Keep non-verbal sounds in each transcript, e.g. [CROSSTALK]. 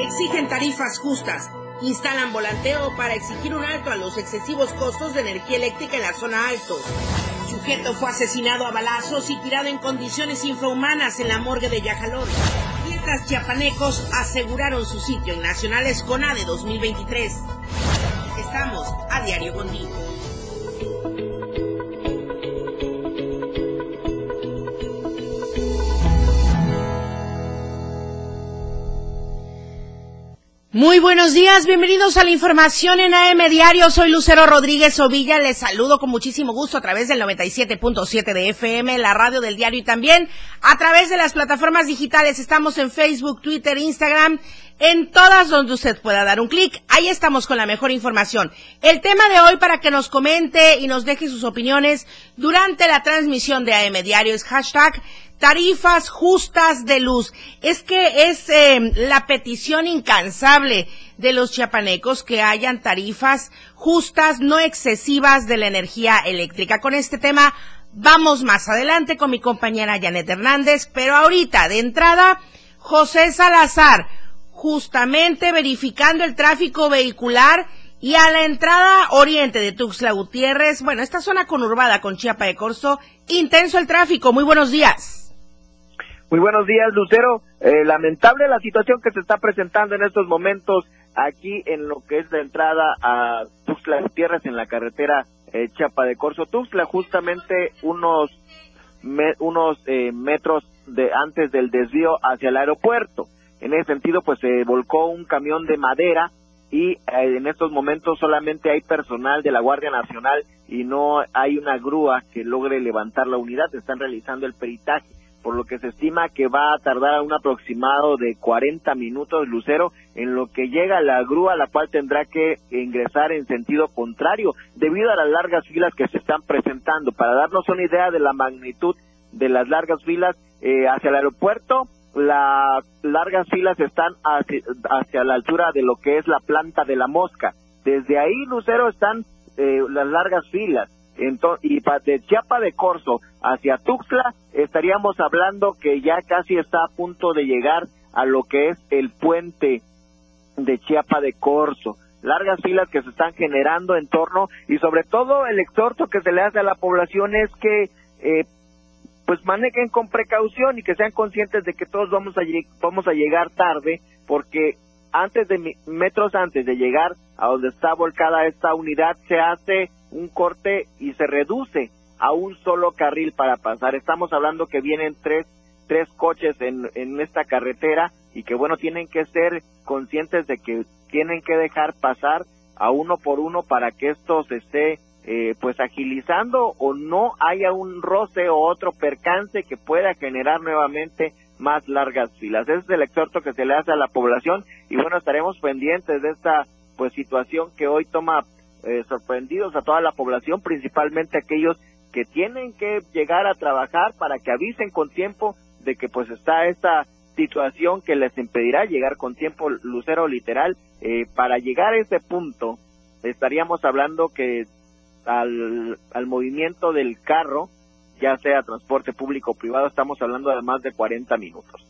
Exigen tarifas justas. Instalan volanteo para exigir un alto a los excesivos costos de energía eléctrica en la zona alto. Sujeto fue asesinado a balazos y tirado en condiciones infrahumanas en la morgue de Yajalón. Mientras chiapanecos aseguraron su sitio en Nacionales CONADE 2023. Estamos a diario contigo. Muy buenos días, bienvenidos a la información en AM Diario. Soy Lucero Rodríguez Ovilla, les saludo con muchísimo gusto a través del 97.7 de FM, la radio del diario y también a través de las plataformas digitales. Estamos en Facebook, Twitter, Instagram, en todas donde usted pueda dar un clic. Ahí estamos con la mejor información. El tema de hoy para que nos comente y nos deje sus opiniones durante la transmisión de AM Diario es hashtag tarifas justas de luz. Es que es eh, la petición incansable de los chiapanecos que hayan tarifas justas, no excesivas de la energía eléctrica. Con este tema vamos más adelante con mi compañera Janet Hernández, pero ahorita de entrada, José Salazar, justamente verificando el tráfico vehicular y a la entrada oriente de Tuxtla Gutiérrez, bueno, esta zona conurbada con Chiapa de Corzo, intenso el tráfico. Muy buenos días. Muy buenos días, Lucero. Eh, lamentable la situación que se está presentando en estos momentos aquí en lo que es la entrada a Tuxtla Gutiérrez en la carretera eh, Chapa de Corso Tuxtla, justamente unos unos eh, metros de antes del desvío hacia el aeropuerto. En ese sentido, pues se volcó un camión de madera y en estos momentos solamente hay personal de la Guardia Nacional y no hay una grúa que logre levantar la unidad. Están realizando el peritaje por lo que se estima que va a tardar un aproximado de 40 minutos Lucero en lo que llega la grúa, la cual tendrá que ingresar en sentido contrario debido a las largas filas que se están presentando. Para darnos una idea de la magnitud de las largas filas eh, hacia el aeropuerto, las largas filas están hacia, la altura de lo que es la planta de la mosca. Desde ahí, Lucero, están eh, las largas filas y de Chiapa de Corzo hacia Tuxtla estaríamos hablando que ya casi está a punto de llegar a lo que es el puente de Chiapa de Corzo. Largas filas que se están generando en torno y sobre todo el exhorto que se le hace a la población es que eh, pues manejen con precaución y que sean conscientes de que todos vamos a, vamos a llegar tarde porque antes de metros antes de llegar a donde está volcada esta unidad se hace un corte y se reduce a un solo carril para pasar. Estamos hablando que vienen tres, tres coches en, en esta carretera y que bueno, tienen que ser conscientes de que tienen que dejar pasar a uno por uno para que esto se esté eh, pues agilizando o no haya un roce o otro percance que pueda generar nuevamente más largas filas. Ese es el exhorto que se le hace a la población y bueno, estaremos pendientes de esta pues situación que hoy toma eh, sorprendidos a toda la población, principalmente aquellos que tienen que llegar a trabajar para que avisen con tiempo de que pues está esta situación que les impedirá llegar con tiempo lucero literal. Eh, para llegar a ese punto estaríamos hablando que al, al movimiento del carro, ya sea transporte público o privado, estamos hablando de más de 40 minutos.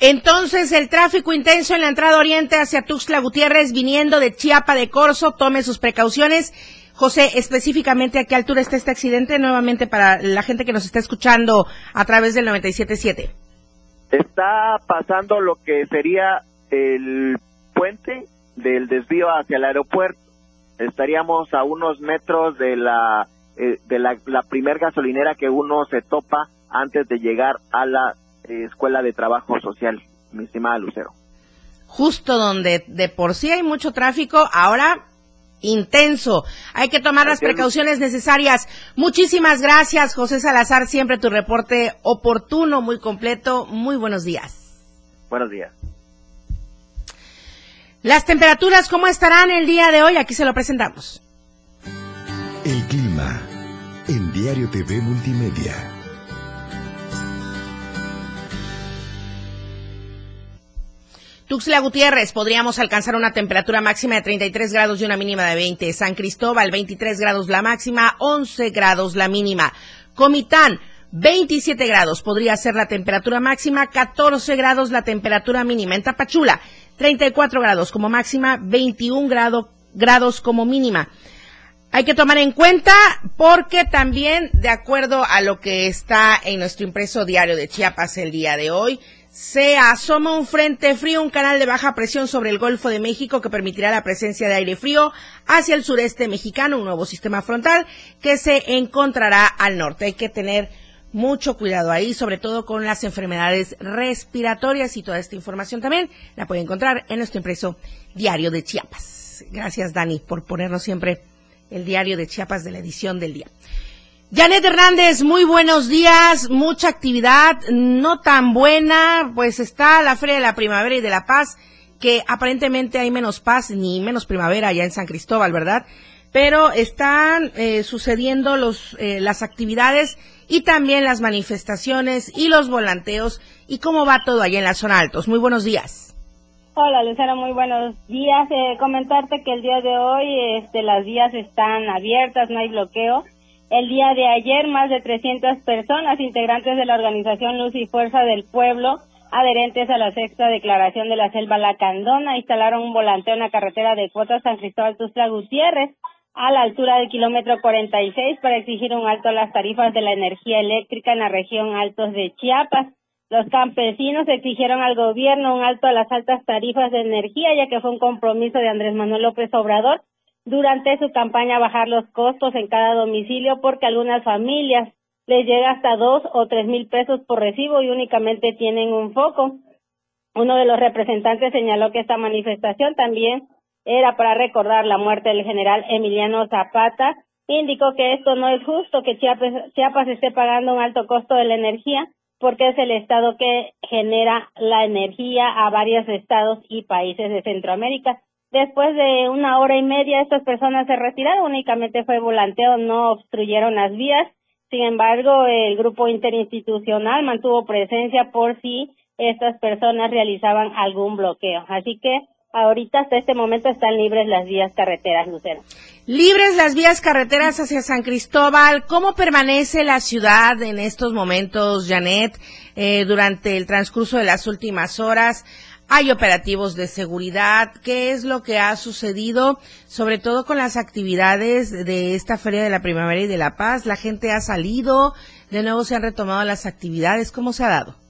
Entonces, el tráfico intenso en la entrada oriente hacia Tuxtla Gutiérrez, viniendo de Chiapa de Corzo, tome sus precauciones. José, específicamente a qué altura está este accidente, nuevamente para la gente que nos está escuchando a través del 97.7. Está pasando lo que sería el puente del desvío hacia el aeropuerto. Estaríamos a unos metros de la eh, de la, la primer gasolinera que uno se topa antes de llegar a la Escuela de Trabajo Social, mi estimada Lucero. Justo donde de por sí hay mucho tráfico, ahora intenso. Hay que tomar las precauciones necesarias. Muchísimas gracias, José Salazar. Siempre tu reporte oportuno, muy completo. Muy buenos días. Buenos días. Las temperaturas, ¿cómo estarán el día de hoy? Aquí se lo presentamos. El clima en Diario TV Multimedia. Tuxtla Gutiérrez podríamos alcanzar una temperatura máxima de 33 grados y una mínima de 20. San Cristóbal, 23 grados la máxima, 11 grados la mínima. Comitán, 27 grados podría ser la temperatura máxima, 14 grados la temperatura mínima. En Tapachula, 34 grados como máxima, 21 grados como mínima. Hay que tomar en cuenta porque también, de acuerdo a lo que está en nuestro impreso diario de Chiapas el día de hoy, se asoma un frente frío, un canal de baja presión sobre el Golfo de México que permitirá la presencia de aire frío hacia el sureste mexicano, un nuevo sistema frontal que se encontrará al norte. Hay que tener mucho cuidado ahí, sobre todo con las enfermedades respiratorias y toda esta información también la puede encontrar en nuestro impreso diario de Chiapas. Gracias, Dani, por ponernos siempre el diario de Chiapas de la edición del día. Janet Hernández, muy buenos días, mucha actividad, no tan buena, pues está la Feria de la Primavera y de la Paz, que aparentemente hay menos paz ni menos primavera allá en San Cristóbal, ¿verdad? Pero están eh, sucediendo los, eh, las actividades y también las manifestaciones y los volanteos y cómo va todo allá en la zona altos. Muy buenos días. Hola Lucero, muy buenos días. Eh, comentarte que el día de hoy este, las vías están abiertas, no hay bloqueo. El día de ayer más de 300 personas integrantes de la organización Luz y Fuerza del Pueblo, adherentes a la sexta declaración de la selva Lacandona, instalaron un volanteo en la carretera de Cuota San Cristóbal Tuzla Gutiérrez a la altura del kilómetro 46 para exigir un alto a las tarifas de la energía eléctrica en la región Altos de Chiapas. Los campesinos exigieron al gobierno un alto a las altas tarifas de energía, ya que fue un compromiso de Andrés Manuel López Obrador durante su campaña bajar los costos en cada domicilio, porque algunas familias les llega hasta dos o tres mil pesos por recibo y únicamente tienen un foco. Uno de los representantes señaló que esta manifestación también era para recordar la muerte del general Emiliano Zapata. Indicó que esto no es justo, que Chiapas, Chiapas esté pagando un alto costo de la energía porque es el estado que genera la energía a varios estados y países de Centroamérica. Después de una hora y media, estas personas se retiraron, únicamente fue volanteo, no obstruyeron las vías. Sin embargo, el grupo interinstitucional mantuvo presencia por si estas personas realizaban algún bloqueo. Así que ahorita hasta este momento están libres las vías carreteras, Lucero. Libres las vías carreteras hacia San Cristóbal. ¿Cómo permanece la ciudad en estos momentos, Janet, eh, durante el transcurso de las últimas horas? Hay operativos de seguridad. ¿Qué es lo que ha sucedido, sobre todo con las actividades de esta Feria de la Primavera y de la Paz? ¿La gente ha salido? ¿De nuevo se han retomado las actividades? ¿Cómo se ha dado?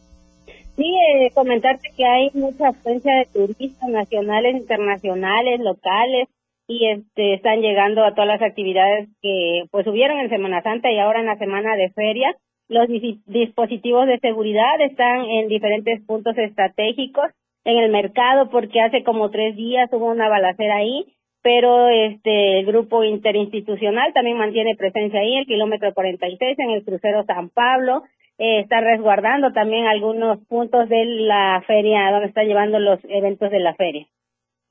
Sí, eh, comentarte que hay mucha afluencia de turistas nacionales, internacionales, locales y este están llegando a todas las actividades que pues hubieron en Semana Santa y ahora en la semana de feria. Los dispositivos de seguridad están en diferentes puntos estratégicos en el mercado porque hace como tres días hubo una balacera ahí, pero este el grupo interinstitucional también mantiene presencia ahí, el kilómetro 46 en el crucero San Pablo, eh, está resguardando también algunos puntos de la feria, donde está llevando los eventos de la feria.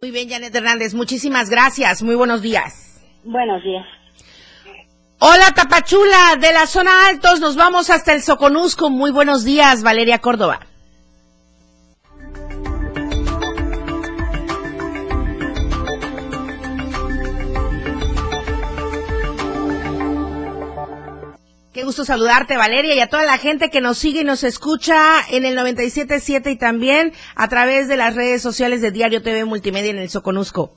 Muy bien, Janet Hernández, muchísimas gracias. Muy buenos días. Buenos días. Hola, Tapachula, de la zona altos, nos vamos hasta el Soconusco. Muy buenos días, Valeria Córdoba. Qué gusto saludarte, Valeria, y a toda la gente que nos sigue y nos escucha en el 97.7 y también a través de las redes sociales de Diario TV Multimedia en el Soconusco.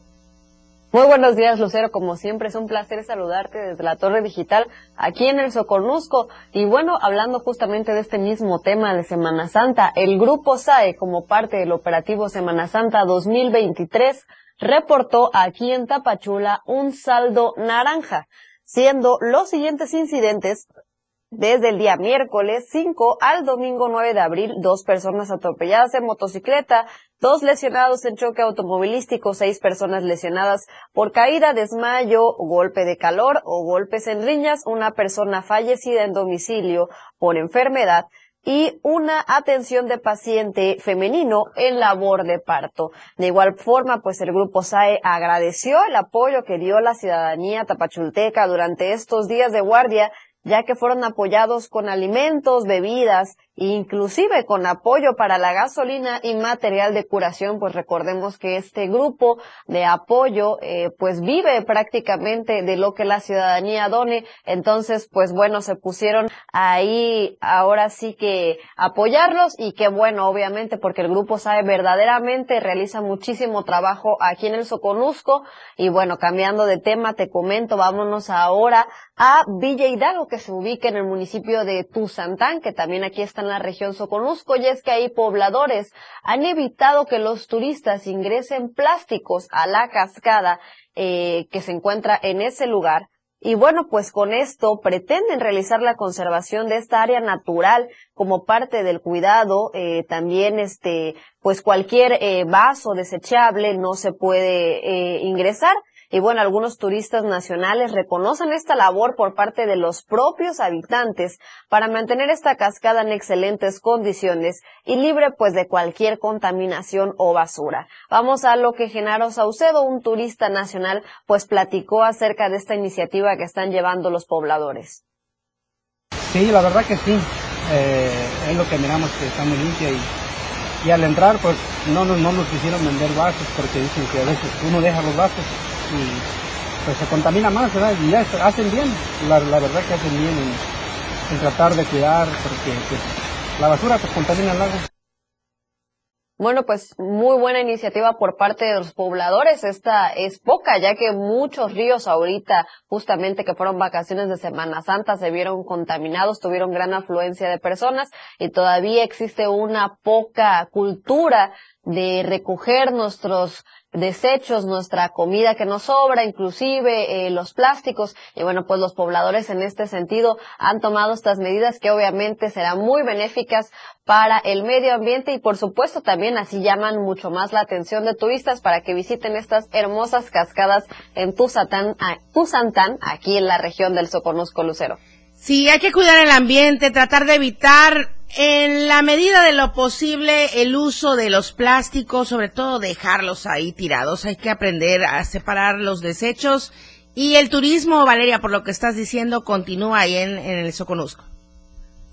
Muy buenos días, Lucero. Como siempre, es un placer saludarte desde la Torre Digital aquí en el Soconusco. Y bueno, hablando justamente de este mismo tema de Semana Santa, el Grupo SAE, como parte del operativo Semana Santa 2023, reportó aquí en Tapachula un saldo naranja, siendo los siguientes incidentes desde el día miércoles 5 al domingo 9 de abril, dos personas atropelladas en motocicleta, dos lesionados en choque automovilístico, seis personas lesionadas por caída, desmayo, golpe de calor o golpes en riñas, una persona fallecida en domicilio por enfermedad y una atención de paciente femenino en labor de parto. De igual forma, pues el grupo SAE agradeció el apoyo que dio la ciudadanía tapachulteca durante estos días de guardia ya que fueron apoyados con alimentos, bebidas inclusive con apoyo para la gasolina y material de curación, pues recordemos que este grupo de apoyo eh, pues vive prácticamente de lo que la ciudadanía done, entonces pues bueno, se pusieron ahí ahora sí que apoyarlos y que bueno, obviamente porque el grupo sabe verdaderamente realiza muchísimo trabajo aquí en el Soconusco. Y bueno, cambiando de tema te comento, vámonos ahora a Villa Hidalgo que se ubica en el municipio de Tuzantán, que también aquí están la región Soconusco y es que ahí pobladores han evitado que los turistas ingresen plásticos a la cascada eh, que se encuentra en ese lugar. Y bueno, pues con esto pretenden realizar la conservación de esta área natural como parte del cuidado. Eh, también este, pues cualquier eh, vaso desechable no se puede ingresar. Y bueno, algunos turistas nacionales reconocen esta labor por parte de los propios habitantes para mantener esta cascada en excelentes condiciones y libre pues de cualquier contaminación o basura. Vamos a lo que Genaro Saucedo, un turista nacional, pues platicó acerca de esta iniciativa que están llevando los pobladores. Sí, la verdad que sí. Eh, es lo que miramos que está muy limpia y, y al entrar pues no, no, no nos quisieron vender vasos porque dicen que a veces uno deja los vasos y pues se contamina más, ¿verdad? Y ya hacen bien, la, verdad que hacen bien en, tratar de cuidar, porque pues, la basura pues contamina el agua. Bueno, pues muy buena iniciativa por parte de los pobladores. Esta es poca, ya que muchos ríos ahorita, justamente que fueron vacaciones de Semana Santa, se vieron contaminados, tuvieron gran afluencia de personas y todavía existe una poca cultura de recoger nuestros desechos, nuestra comida que nos sobra, inclusive eh, los plásticos. Y bueno, pues los pobladores en este sentido han tomado estas medidas que obviamente serán muy benéficas para el medio ambiente y por supuesto también así llaman mucho más la atención de turistas para que visiten estas hermosas cascadas en Tuzantán, Tuzantán aquí en la región del Soconusco Lucero. Sí, hay que cuidar el ambiente, tratar de evitar en la medida de lo posible el uso de los plásticos, sobre todo dejarlos ahí tirados. Hay que aprender a separar los desechos. Y el turismo, Valeria, por lo que estás diciendo, continúa ahí en, en el Soconusco.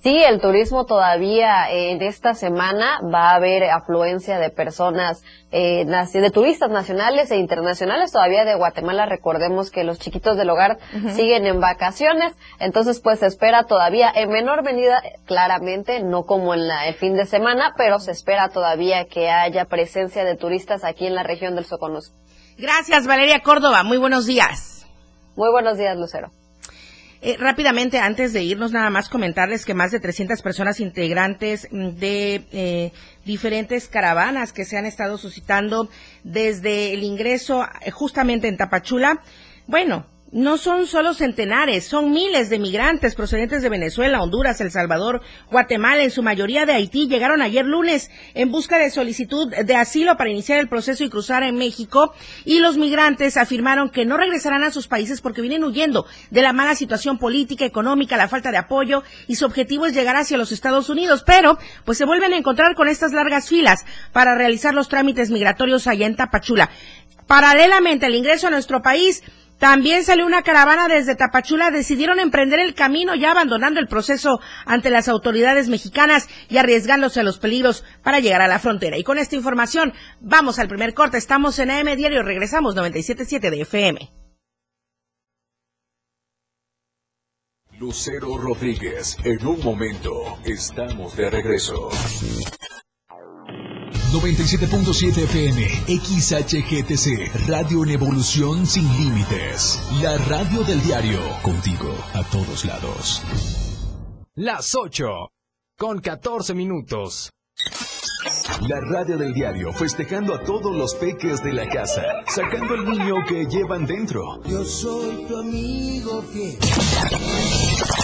Sí, el turismo todavía en esta semana va a haber afluencia de personas, eh, de turistas nacionales e internacionales todavía de Guatemala. Recordemos que los chiquitos del hogar siguen en vacaciones, entonces pues se espera todavía en menor medida, claramente, no como en el fin de semana, pero se espera todavía que haya presencia de turistas aquí en la región del Soconusco. Gracias, Valeria Córdoba. Muy buenos días. Muy buenos días, Lucero. Eh, rápidamente, antes de irnos, nada más comentarles que más de 300 personas integrantes de eh, diferentes caravanas que se han estado suscitando desde el ingreso eh, justamente en Tapachula, bueno, no son solo centenares, son miles de migrantes procedentes de Venezuela, Honduras, El Salvador, Guatemala, en su mayoría de Haití, llegaron ayer lunes en busca de solicitud de asilo para iniciar el proceso y cruzar en México y los migrantes afirmaron que no regresarán a sus países porque vienen huyendo de la mala situación política, económica, la falta de apoyo y su objetivo es llegar hacia los Estados Unidos, pero pues se vuelven a encontrar con estas largas filas para realizar los trámites migratorios allá en Tapachula. Paralelamente al ingreso a nuestro país, también salió una caravana desde Tapachula, decidieron emprender el camino ya abandonando el proceso ante las autoridades mexicanas y arriesgándose a los peligros para llegar a la frontera. Y con esta información vamos al primer corte, estamos en AM Diario, regresamos 97.7 de FM. Lucero Rodríguez, en un momento estamos de regreso. 97.7 FM, XHGTC, Radio en Evolución Sin Límites. La radio del diario, contigo a todos lados. Las 8, con 14 minutos. La radio del diario festejando a todos los peques de la casa, sacando el niño que llevan dentro. Yo soy tu amigo fiel.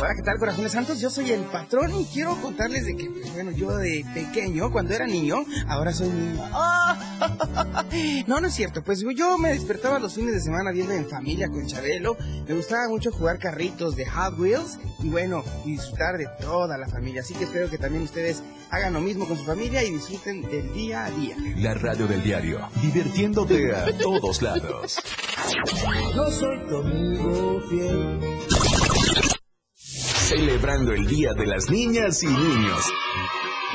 Hola, ¿qué tal, corazones santos? Yo soy el patrón y quiero contarles de que, pues, bueno, yo de pequeño, cuando era niño, ahora soy niño. [LAUGHS] No, no es cierto. Pues yo me despertaba los fines de semana viendo en familia con Chabelo. Me gustaba mucho jugar carritos de Hot Wheels y, bueno, disfrutar de toda la familia. Así que espero que también ustedes hagan lo mismo con su familia y disfruten del día a día. La radio del diario, divirtiéndote a todos lados. Yo soy tu amigo fiel. celebrando el Día de las Niñas y Niños.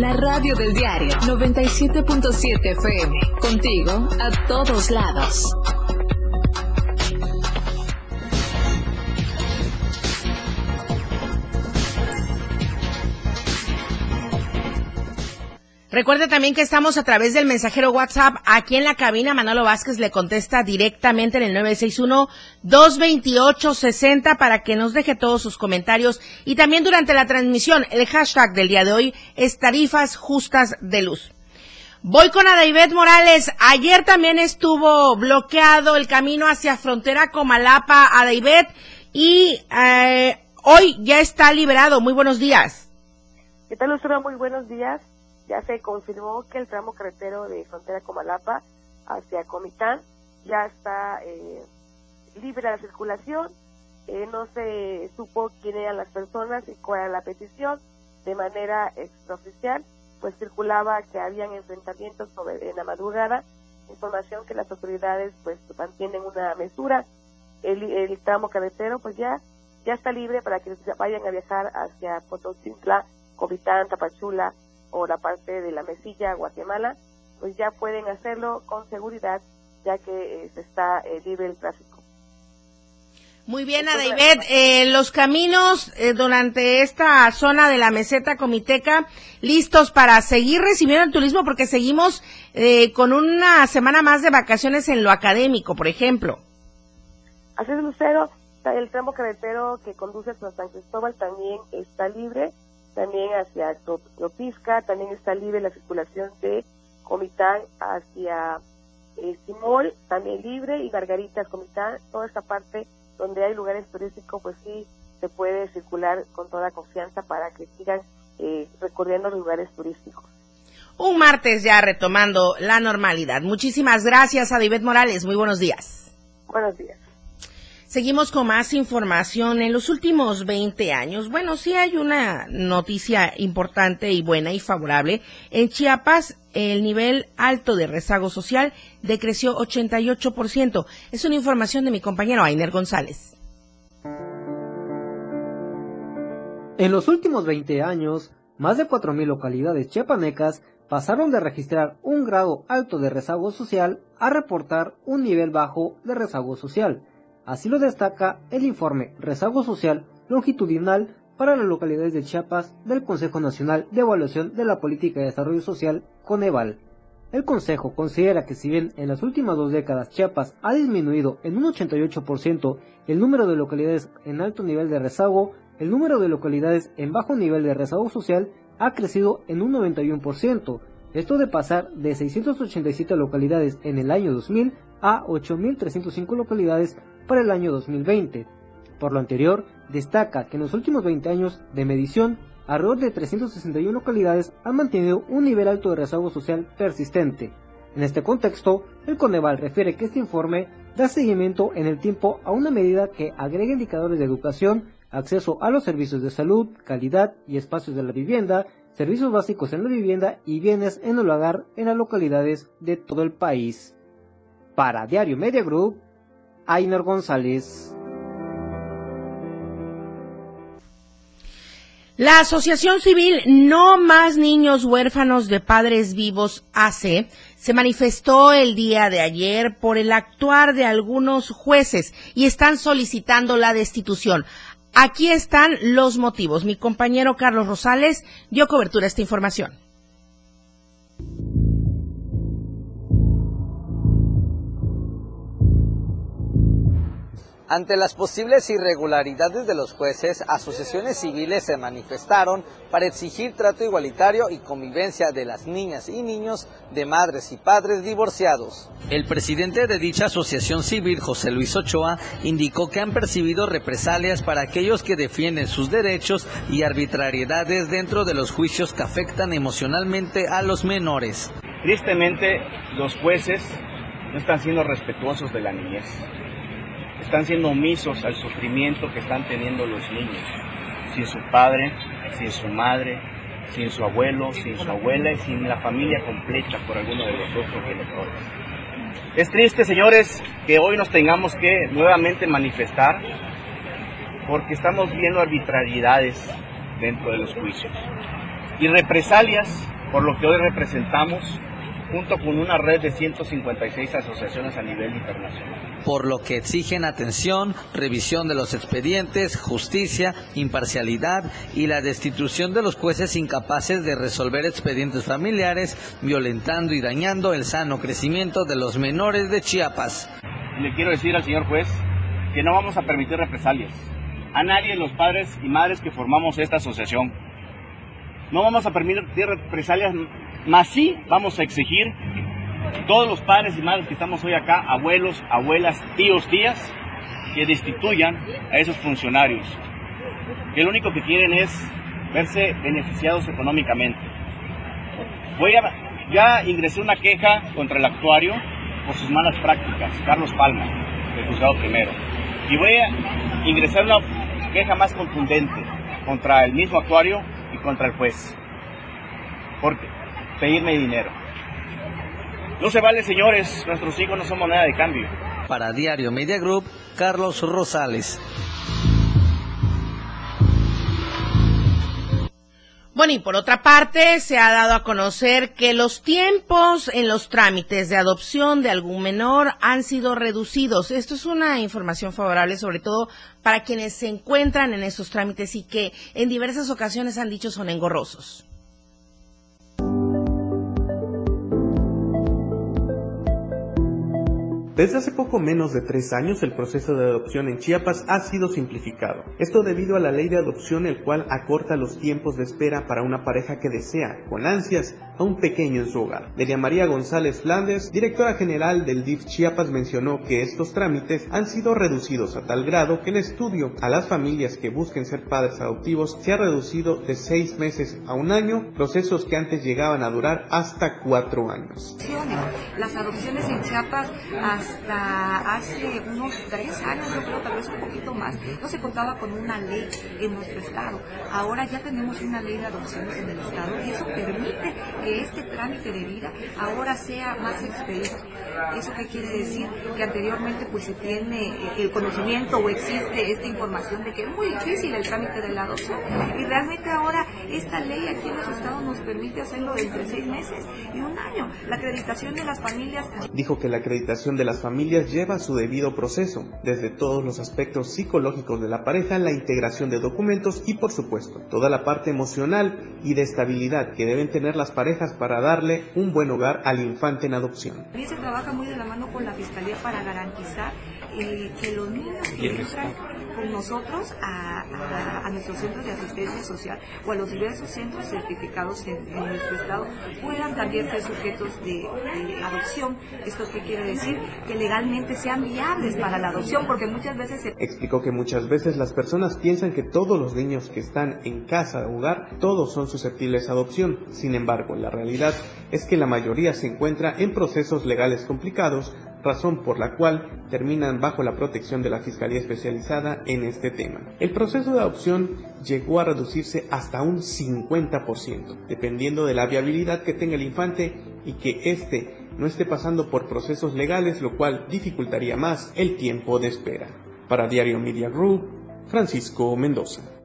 La radio del diario 97.7 FM. Contigo a todos lados. Recuerde también que estamos a través del mensajero WhatsApp. Aquí en la cabina, Manolo Vázquez le contesta directamente en el 961-228-60 para que nos deje todos sus comentarios. Y también durante la transmisión, el hashtag del día de hoy es tarifas justas de luz. Voy con Adaibet Morales. Ayer también estuvo bloqueado el camino hacia frontera Comalapa, Adaibet, y eh, hoy ya está liberado. Muy buenos días. ¿Qué tal, Lucero? Muy buenos días ya se confirmó que el tramo carretero de frontera Comalapa hacia Comitán ya está eh, libre de la circulación. Eh, no se supo quién eran las personas y cuál era la petición. De manera extraoficial, pues circulaba que habían enfrentamientos sobre, en la madrugada, información que las autoridades pues mantienen una mesura. El, tramo carretero pues ya ya está libre para que vayan a viajar hacia Potosintla, Comitán, Tapachula, o la parte de la mesilla Guatemala, pues ya pueden hacerlo con seguridad ya que eh, se está eh, libre el tráfico. Muy bien, Adaibet. Eh, los caminos eh, durante esta zona de la meseta comiteca listos para seguir recibiendo el turismo porque seguimos eh, con una semana más de vacaciones en lo académico, por ejemplo. Así es, Lucero. El tramo carretero que conduce a San Cristóbal también está libre también hacia Topisca, también está libre la circulación de Comitán hacia eh, Simol, también libre, y Margaritas, Comitán, toda esta parte donde hay lugares turísticos, pues sí se puede circular con toda confianza para que sigan eh, recorriendo los lugares turísticos. Un martes ya retomando la normalidad. Muchísimas gracias a David Morales. Muy buenos días. Buenos días. Seguimos con más información. En los últimos 20 años, bueno, sí hay una noticia importante y buena y favorable. En Chiapas, el nivel alto de rezago social decreció 88%. Es una información de mi compañero Ainer González. En los últimos 20 años, más de 4.000 localidades chiapanecas pasaron de registrar un grado alto de rezago social a reportar un nivel bajo de rezago social Así lo destaca el informe Rezago Social Longitudinal para las localidades de Chiapas del Consejo Nacional de Evaluación de la Política de Desarrollo Social, Coneval. El Consejo considera que si bien en las últimas dos décadas Chiapas ha disminuido en un 88% el número de localidades en alto nivel de rezago, el número de localidades en bajo nivel de rezago social ha crecido en un 91%, esto de pasar de 687 localidades en el año 2000 a 8.305 localidades para el año 2020. Por lo anterior, destaca que en los últimos 20 años de medición alrededor de 361 localidades han mantenido un nivel alto de rezago social persistente. En este contexto, el Coneval refiere que este informe da seguimiento en el tiempo a una medida que agrega indicadores de educación, acceso a los servicios de salud, calidad y espacios de la vivienda, servicios básicos en la vivienda y bienes en el hogar en las localidades de todo el país. Para Diario Media Group, Ainer González. La Asociación Civil No Más Niños Huérfanos de Padres Vivos AC se manifestó el día de ayer por el actuar de algunos jueces y están solicitando la destitución. Aquí están los motivos. Mi compañero Carlos Rosales dio cobertura a esta información. Ante las posibles irregularidades de los jueces, asociaciones civiles se manifestaron para exigir trato igualitario y convivencia de las niñas y niños de madres y padres divorciados. El presidente de dicha asociación civil, José Luis Ochoa, indicó que han percibido represalias para aquellos que defienden sus derechos y arbitrariedades dentro de los juicios que afectan emocionalmente a los menores. Tristemente, los jueces no están siendo respetuosos de la niñez están siendo omisos al sufrimiento que están teniendo los niños, sin su padre, sin su madre, sin su abuelo, sin su abuela y sin la familia completa por alguno de los dos progenitores. Es triste, señores, que hoy nos tengamos que nuevamente manifestar porque estamos viendo arbitrariedades dentro de los juicios y represalias por lo que hoy representamos junto con una red de 156 asociaciones a nivel internacional. Por lo que exigen atención, revisión de los expedientes, justicia, imparcialidad y la destitución de los jueces incapaces de resolver expedientes familiares, violentando y dañando el sano crecimiento de los menores de Chiapas. Le quiero decir al señor juez que no vamos a permitir represalias. A nadie, los padres y madres que formamos esta asociación. No vamos a permitir represalias más sí vamos a exigir todos los padres y madres que estamos hoy acá, abuelos, abuelas, tíos, tías, que destituyan a esos funcionarios, que lo único que quieren es verse beneficiados económicamente. Voy a, ya ingresé una queja contra el actuario por sus malas prácticas, Carlos Palma, del juzgado primero. Y voy a ingresar una queja más contundente contra el mismo actuario contra el juez. Porque pedirme dinero. No se vale, señores, nuestros hijos no son moneda de cambio. Para Diario Media Group, Carlos Rosales. Bueno, y por otra parte, se ha dado a conocer que los tiempos en los trámites de adopción de algún menor han sido reducidos. Esto es una información favorable, sobre todo para quienes se encuentran en esos trámites y que en diversas ocasiones han dicho son engorrosos. Desde hace poco menos de tres años el proceso de adopción en Chiapas ha sido simplificado. Esto debido a la ley de adopción el cual acorta los tiempos de espera para una pareja que desea, con ansias, a un pequeño en su hogar. Delia María González Flandes, directora general del DIF Chiapas, mencionó que estos trámites han sido reducidos a tal grado que el estudio a las familias que busquen ser padres adoptivos se ha reducido de seis meses a un año, procesos que antes llegaban a durar hasta cuatro años. Las adopciones en Chiapas hace unos tres años, yo creo tal vez un poquito más, no se contaba con una ley en nuestro estado. Ahora ya tenemos una ley de adopciones en el estado y eso permite que este trámite de vida ahora sea más expedito. ¿Eso qué quiere decir? Que anteriormente pues se tiene eh, el conocimiento o existe esta información de que es muy difícil el trámite de la adopción y realmente ahora esta ley aquí en los estados nos permite hacerlo entre seis meses y un año. La acreditación de las familias... Dijo que la acreditación de las familias lleva su debido proceso, desde todos los aspectos psicológicos de la pareja, la integración de documentos y por supuesto toda la parte emocional y de estabilidad que deben tener las parejas para darle un buen hogar al infante en adopción. También se trabaja muy de la mano con la Fiscalía para garantizar eh, que los niños que entran nosotros a, nuestros centros de asistencia social o a los diversos centros certificados en, nuestro estado puedan también ser sujetos de, adopción. ¿Esto qué quiere decir? Que legalmente sean viables para la adopción, porque muchas veces se... Explicó que muchas veces las personas piensan que todos los niños que están en casa o hogar, todos son susceptibles a adopción. Sin embargo, la realidad es que la mayoría se encuentra en procesos legales complicados razón por la cual terminan bajo la protección de la Fiscalía Especializada en este tema. El proceso de adopción llegó a reducirse hasta un 50%, dependiendo de la viabilidad que tenga el infante y que éste no esté pasando por procesos legales, lo cual dificultaría más el tiempo de espera. Para Diario Media Group, Francisco Mendoza.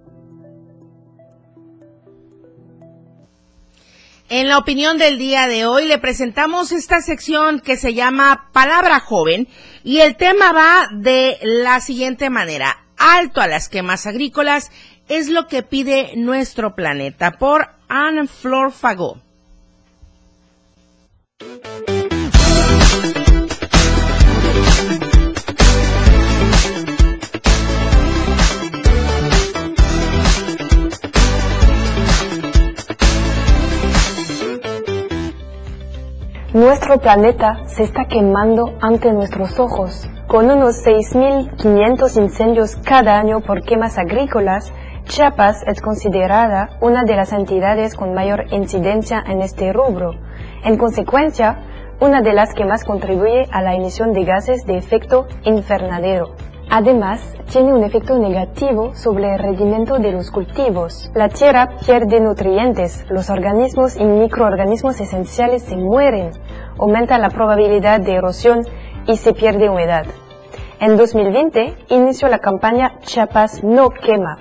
En la opinión del día de hoy le presentamos esta sección que se llama Palabra Joven y el tema va de la siguiente manera. Alto a las quemas agrícolas es lo que pide nuestro planeta por Anne Flor Fagot. Nuestro planeta se está quemando ante nuestros ojos. Con unos 6.500 incendios cada año por quemas agrícolas, Chiapas es considerada una de las entidades con mayor incidencia en este rubro. En consecuencia, una de las que más contribuye a la emisión de gases de efecto invernadero. Además, tiene un efecto negativo sobre el rendimiento de los cultivos. La tierra pierde nutrientes, los organismos y microorganismos esenciales se mueren, aumenta la probabilidad de erosión y se pierde humedad. En 2020 inició la campaña Chiapas no quema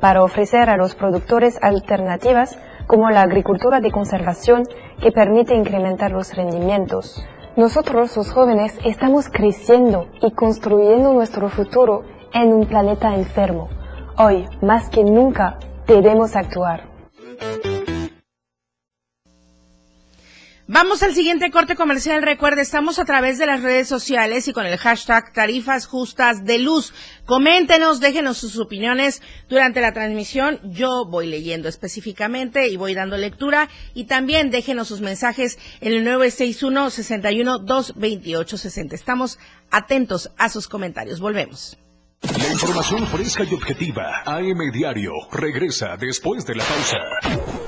para ofrecer a los productores alternativas como la agricultura de conservación que permite incrementar los rendimientos. Nosotros, los jóvenes, estamos creciendo y construyendo nuestro futuro en un planeta enfermo. Hoy, más que nunca, debemos actuar. Vamos al siguiente corte comercial. Recuerde, estamos a través de las redes sociales y con el hashtag Tarifas Justas de Luz. Coméntenos, déjenos sus opiniones durante la transmisión. Yo voy leyendo específicamente y voy dando lectura. Y también déjenos sus mensajes en el 961 61 228 60. Estamos atentos a sus comentarios. Volvemos. La información fresca y objetiva. AM Diario. Regresa después de la pausa.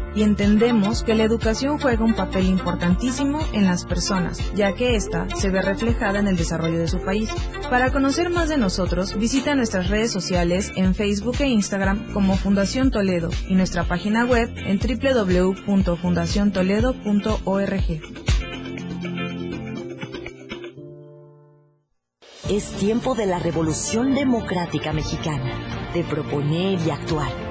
y entendemos que la educación juega un papel importantísimo en las personas, ya que ésta se ve reflejada en el desarrollo de su país. Para conocer más de nosotros, visita nuestras redes sociales en Facebook e Instagram como Fundación Toledo y nuestra página web en www.fundaciontoledo.org. Es tiempo de la revolución democrática mexicana, de proponer y actuar.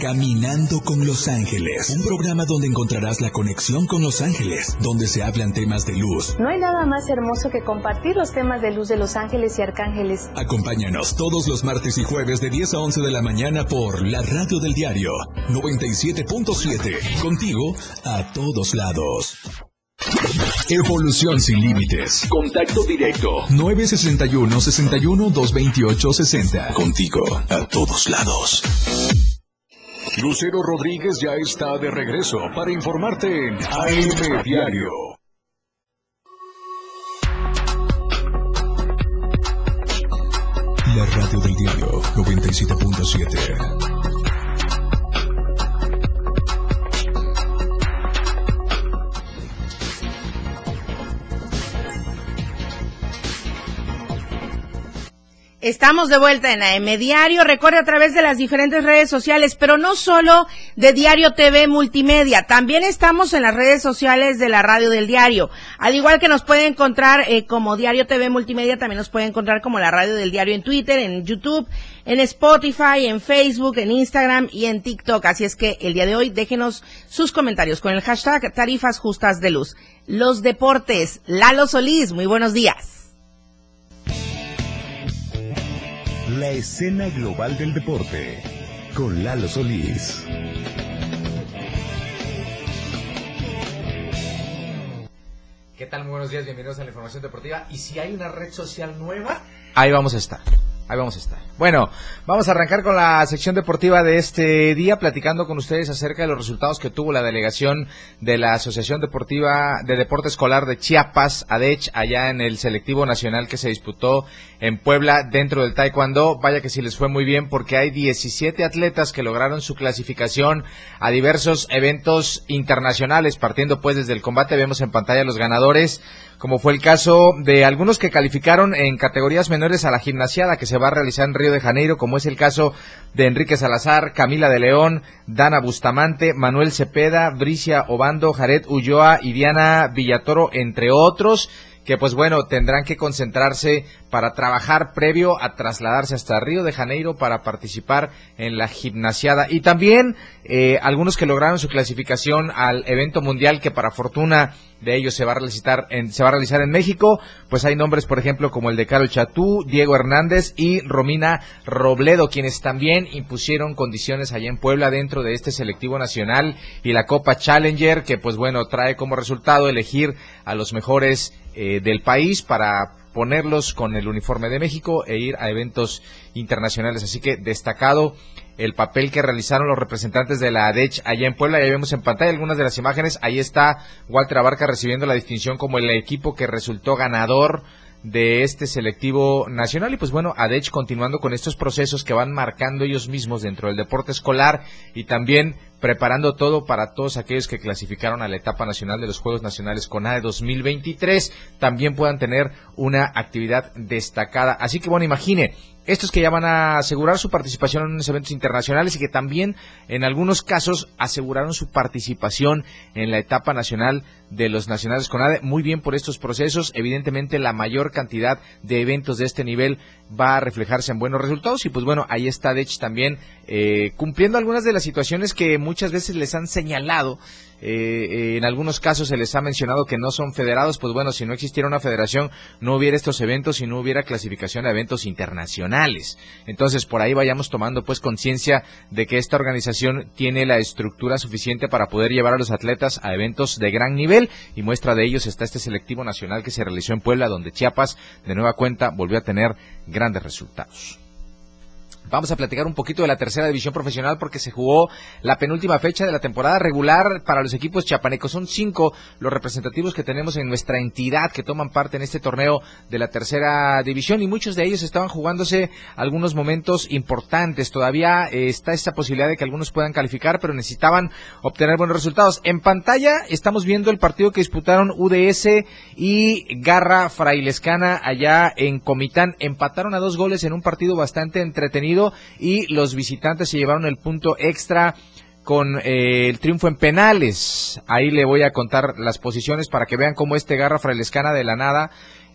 Caminando con Los Ángeles, un programa donde encontrarás la conexión con Los Ángeles, donde se hablan temas de luz. No hay nada más hermoso que compartir los temas de luz de Los Ángeles y Arcángeles. Acompáñanos todos los martes y jueves de 10 a 11 de la mañana por la radio del diario 97.7. Contigo a todos lados. Evolución sin límites. Contacto directo. 961 61 228 60. Contigo a todos lados. Lucero Rodríguez ya está de regreso para informarte en AM Diario. La radio del diario 97.7. Estamos de vuelta en AM Diario. Recuerde a través de las diferentes redes sociales, pero no solo de Diario TV Multimedia. También estamos en las redes sociales de la radio del diario. Al igual que nos puede encontrar eh, como Diario TV Multimedia, también nos puede encontrar como la radio del diario en Twitter, en YouTube, en Spotify, en Facebook, en Instagram y en TikTok. Así es que el día de hoy déjenos sus comentarios con el hashtag Tarifas Justas de Luz. Los deportes. Lalo Solís, muy buenos días. La escena global del deporte con Lalo Solís. ¿Qué tal? Muy buenos días, bienvenidos a la información deportiva. Y si hay una red social nueva, ahí vamos a estar. Ahí vamos a estar. Bueno, vamos a arrancar con la sección deportiva de este día, platicando con ustedes acerca de los resultados que tuvo la delegación de la Asociación Deportiva de Deporte Escolar de Chiapas, ADECH, allá en el selectivo nacional que se disputó en Puebla dentro del Taekwondo. Vaya que sí les fue muy bien porque hay 17 atletas que lograron su clasificación a diversos eventos internacionales, partiendo pues desde el combate. Vemos en pantalla los ganadores como fue el caso de algunos que calificaron en categorías menores a la gimnasiada que se va a realizar en Río de Janeiro, como es el caso de Enrique Salazar, Camila de León, Dana Bustamante, Manuel Cepeda, Bricia Obando, Jared Ulloa y Diana Villatoro, entre otros que pues bueno, tendrán que concentrarse para trabajar previo a trasladarse hasta Río de Janeiro para participar en la gimnasiada. Y también eh, algunos que lograron su clasificación al evento mundial que para fortuna de ellos se va a realizar en, se va a realizar en México, pues hay nombres por ejemplo como el de Carol Chatú, Diego Hernández y Romina Robledo, quienes también impusieron condiciones allá en Puebla dentro de este selectivo nacional y la Copa Challenger, que pues bueno, trae como resultado elegir a los mejores eh, del país para ponerlos con el uniforme de México e ir a eventos internacionales. Así que destacado el papel que realizaron los representantes de la ADECH allá en Puebla. Ya vemos en pantalla algunas de las imágenes. Ahí está Walter Abarca recibiendo la distinción como el equipo que resultó ganador de este selectivo nacional y pues bueno, ADECH continuando con estos procesos que van marcando ellos mismos dentro del deporte escolar y también preparando todo para todos aquellos que clasificaron a la etapa nacional de los Juegos Nacionales con CONADE 2023 también puedan tener una actividad destacada. Así que bueno, imagine, estos que ya van a asegurar su participación en unos eventos internacionales y que también en algunos casos aseguraron su participación en la etapa nacional de los nacionales con CONADE. Muy bien por estos procesos. Evidentemente la mayor cantidad de eventos de este nivel va a reflejarse en buenos resultados y pues bueno, ahí está Dech también eh, cumpliendo algunas de las situaciones que muchas veces les han señalado. Eh, en algunos casos se les ha mencionado que no son federados, pues bueno, si no existiera una federación no hubiera estos eventos y no hubiera clasificación a eventos internacionales. Entonces por ahí vayamos tomando pues conciencia de que esta organización tiene la estructura suficiente para poder llevar a los atletas a eventos de gran nivel y muestra de ellos está este selectivo nacional que se realizó en Puebla donde Chiapas de nueva cuenta volvió a tener grandes resultados. Vamos a platicar un poquito de la tercera división profesional porque se jugó la penúltima fecha de la temporada regular para los equipos chiapanecos. Son cinco los representativos que tenemos en nuestra entidad que toman parte en este torneo de la tercera división y muchos de ellos estaban jugándose algunos momentos importantes. Todavía eh, está esta posibilidad de que algunos puedan calificar, pero necesitaban obtener buenos resultados. En pantalla estamos viendo el partido que disputaron UDS y Garra Frailescana allá en Comitán. Empataron a dos goles en un partido bastante entretenido y los visitantes se llevaron el punto extra con eh, el triunfo en penales. Ahí le voy a contar las posiciones para que vean cómo este Garra Frailescana de la nada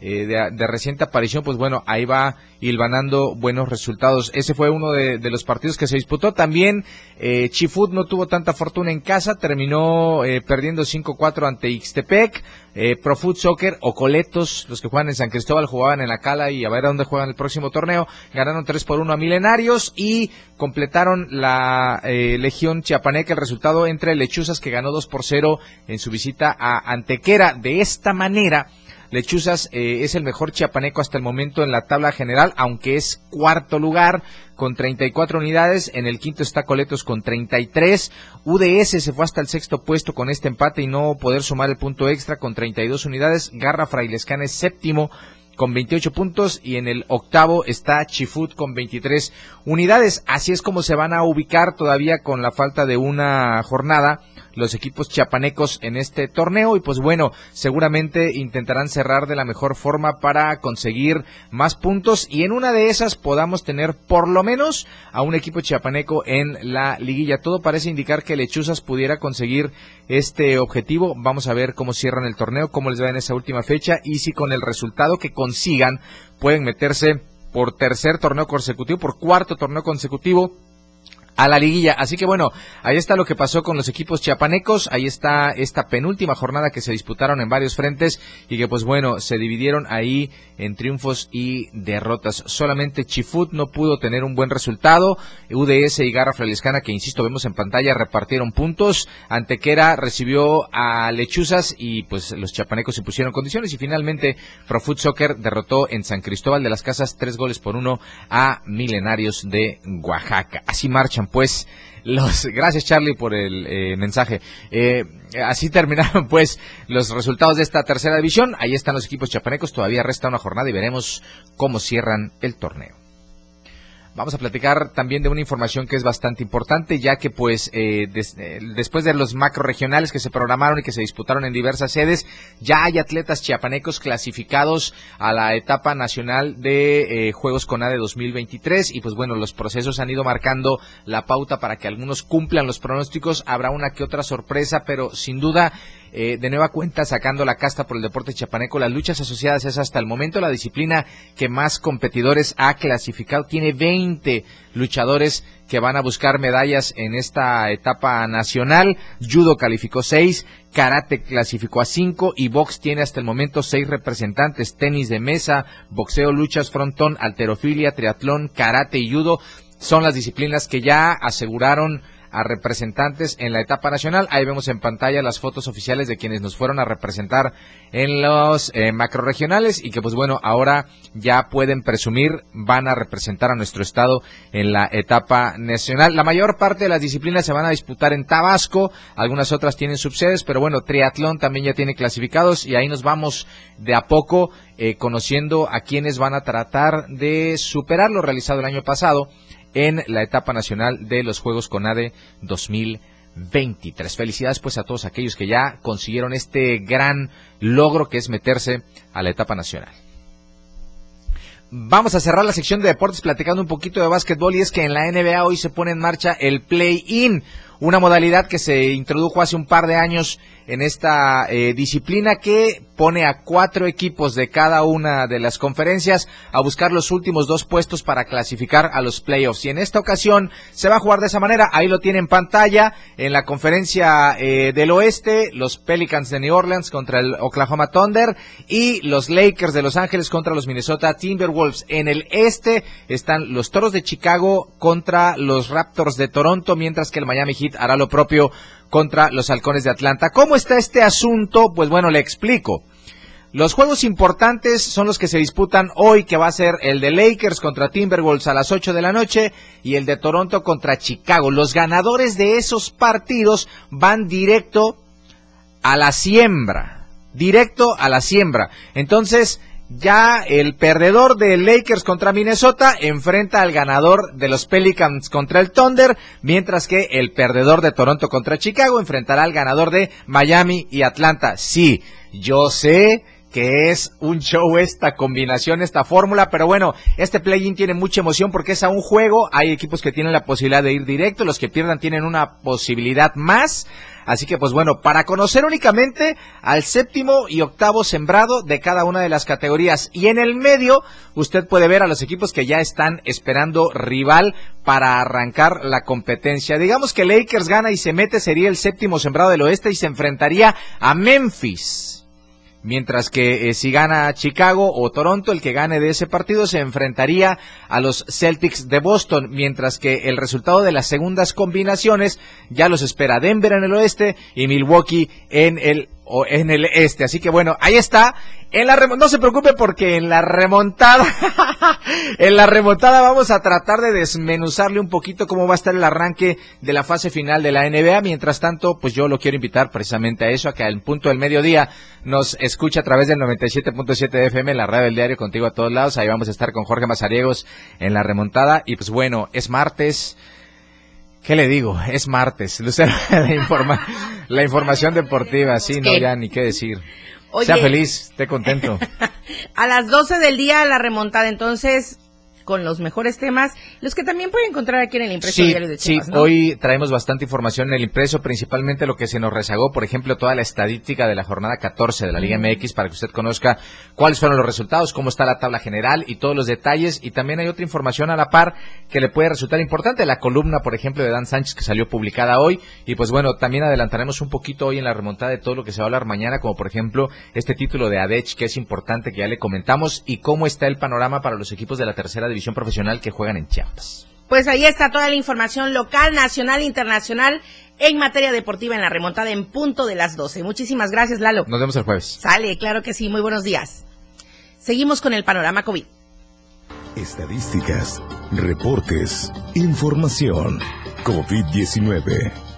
eh, de, reciente aparición, pues bueno, ahí va hilvanando buenos resultados. Ese fue uno de, los partidos que se disputó. También eh, Chifut no tuvo tanta fortuna en casa, terminó eh, perdiendo 5-4 ante Ixtepec. Eh, Pro Food Soccer o Coletos, los que juegan en San Cristóbal, jugaban en la Cala y a ver a dónde juegan el próximo torneo. Ganaron 3 por 1 a Milenarios y completaron la eh, Legión Chiapaneca el resultado entre Lechuzas que ganó 2 por 0 en su visita a Antequera. De esta manera, Lechuzas eh, es el mejor chiapaneco hasta el momento en la tabla general, aunque es cuarto lugar con 34 unidades. En el quinto está Coletos con 33. UDS se fue hasta el sexto puesto con este empate y no poder sumar el punto extra con 32 unidades. Garra Frailescana es séptimo con 28 puntos y en el octavo está Chifut con 23 unidades. Así es como se van a ubicar todavía con la falta de una jornada los equipos chiapanecos en este torneo y pues bueno, seguramente intentarán cerrar de la mejor forma para conseguir más puntos y en una de esas podamos tener por lo menos a un equipo chiapaneco en la liguilla. Todo parece indicar que Lechuzas pudiera conseguir este objetivo. Vamos a ver cómo cierran el torneo, cómo les va en esa última fecha y si con el resultado que consigan pueden meterse por tercer torneo consecutivo, por cuarto torneo consecutivo a la liguilla. Así que bueno, ahí está lo que pasó con los equipos chiapanecos, ahí está esta penúltima jornada que se disputaron en varios frentes y que pues bueno, se dividieron ahí en triunfos y derrotas. Solamente Chifut no pudo tener un buen resultado, UDS y Garra Fraliscana, que insisto vemos en pantalla, repartieron puntos, Antequera recibió a Lechuzas y pues los chiapanecos se pusieron condiciones y finalmente Profut Soccer derrotó en San Cristóbal de las Casas tres goles por uno a Milenarios de Oaxaca. Así pues los gracias Charlie por el eh, mensaje. Eh, así terminaron [LAUGHS] pues los resultados de esta tercera división. Ahí están los equipos chapanecos. Todavía resta una jornada y veremos cómo cierran el torneo Vamos a platicar también de una información que es bastante importante, ya que pues eh, eh, después de los macro regionales que se programaron y que se disputaron en diversas sedes, ya hay atletas chiapanecos clasificados a la etapa nacional de eh, Juegos CONADE 2023 y pues bueno, los procesos han ido marcando la pauta para que algunos cumplan los pronósticos, habrá una que otra sorpresa, pero sin duda eh, de nueva cuenta sacando la casta por el deporte chapaneco. Las luchas asociadas es hasta el momento la disciplina que más competidores ha clasificado. Tiene 20 luchadores que van a buscar medallas en esta etapa nacional. Judo calificó 6, karate clasificó a 5 y box tiene hasta el momento 6 representantes. Tenis de mesa, boxeo, luchas frontón, alterofilia, triatlón, karate y judo son las disciplinas que ya aseguraron a representantes en la etapa nacional. Ahí vemos en pantalla las fotos oficiales de quienes nos fueron a representar en los eh, macroregionales y que pues bueno, ahora ya pueden presumir van a representar a nuestro estado en la etapa nacional. La mayor parte de las disciplinas se van a disputar en Tabasco, algunas otras tienen subsedes, pero bueno, triatlón también ya tiene clasificados y ahí nos vamos de a poco eh, conociendo a quienes van a tratar de superar lo realizado el año pasado en la etapa nacional de los Juegos CONADE 2023. Felicidades pues a todos aquellos que ya consiguieron este gran logro que es meterse a la etapa nacional. Vamos a cerrar la sección de deportes platicando un poquito de básquetbol y es que en la NBA hoy se pone en marcha el play-in, una modalidad que se introdujo hace un par de años en esta eh, disciplina que pone a cuatro equipos de cada una de las conferencias a buscar los últimos dos puestos para clasificar a los playoffs. Y en esta ocasión se va a jugar de esa manera. Ahí lo tiene en pantalla. En la conferencia eh, del oeste, los Pelicans de New Orleans contra el Oklahoma Thunder y los Lakers de Los Ángeles contra los Minnesota Timberwolves. En el este están los Toros de Chicago contra los Raptors de Toronto, mientras que el Miami Heat hará lo propio contra los halcones de Atlanta. ¿Cómo está este asunto? Pues bueno, le explico. Los juegos importantes son los que se disputan hoy, que va a ser el de Lakers contra Timberwolves a las 8 de la noche y el de Toronto contra Chicago. Los ganadores de esos partidos van directo a la siembra, directo a la siembra. Entonces, ya el perdedor de Lakers contra Minnesota enfrenta al ganador de los Pelicans contra el Thunder, mientras que el perdedor de Toronto contra Chicago enfrentará al ganador de Miami y Atlanta. Sí, yo sé que es un show esta combinación, esta fórmula, pero bueno, este play-in tiene mucha emoción porque es a un juego, hay equipos que tienen la posibilidad de ir directo, los que pierdan tienen una posibilidad más, Así que pues bueno, para conocer únicamente al séptimo y octavo sembrado de cada una de las categorías. Y en el medio, usted puede ver a los equipos que ya están esperando rival para arrancar la competencia. Digamos que Lakers gana y se mete, sería el séptimo sembrado del oeste y se enfrentaría a Memphis. Mientras que eh, si gana Chicago o Toronto, el que gane de ese partido se enfrentaría a los Celtics de Boston, mientras que el resultado de las segundas combinaciones ya los espera Denver en el oeste y Milwaukee en el o en el este. Así que bueno, ahí está. En la no se preocupe porque en la remontada, [LAUGHS] en la remontada vamos a tratar de desmenuzarle un poquito cómo va a estar el arranque de la fase final de la NBA. Mientras tanto, pues yo lo quiero invitar precisamente a eso, a que al punto del mediodía nos escuche a través del 97.7 de FM la radio del diario contigo a todos lados. Ahí vamos a estar con Jorge Mazariegos en la remontada. Y pues bueno, es martes. ¿Qué le digo? Es martes. [LAUGHS] la, informa la información deportiva, sí, no, ya ni qué decir. sea feliz, esté contento. [LAUGHS] a las 12 del día la remontada, entonces con los mejores temas, los que también pueden encontrar aquí en el impreso diario de Chiapas, Sí, hoy traemos bastante información en el impreso, principalmente lo que se nos rezagó, por ejemplo, toda la estadística de la jornada 14 de la Liga MX para que usted conozca cuáles fueron los resultados, cómo está la tabla general y todos los detalles. Y también hay otra información a la par que le puede resultar importante, la columna, por ejemplo, de Dan Sánchez que salió publicada hoy. Y pues bueno, también adelantaremos un poquito hoy en la remontada de todo lo que se va a hablar mañana, como por ejemplo este título de ADECH que es importante que ya le comentamos y cómo está el panorama para los equipos de la tercera división profesional que juegan en Chiapas. Pues ahí está toda la información local, nacional e internacional en materia deportiva en la remontada en punto de las 12. Muchísimas gracias, Lalo. Nos vemos el jueves. Sale, claro que sí. Muy buenos días. Seguimos con el panorama COVID. Estadísticas, reportes, información. COVID-19.